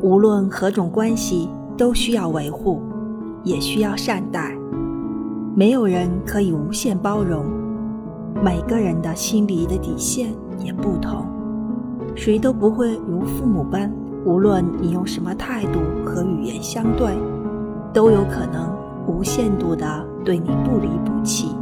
无论何种关系都需要维护也需要善待。没有人可以无限包容每个人的心里的底线也不同谁都不会如父母般无论你用什么态度和语言相对都有可能无限度的对你不离不弃。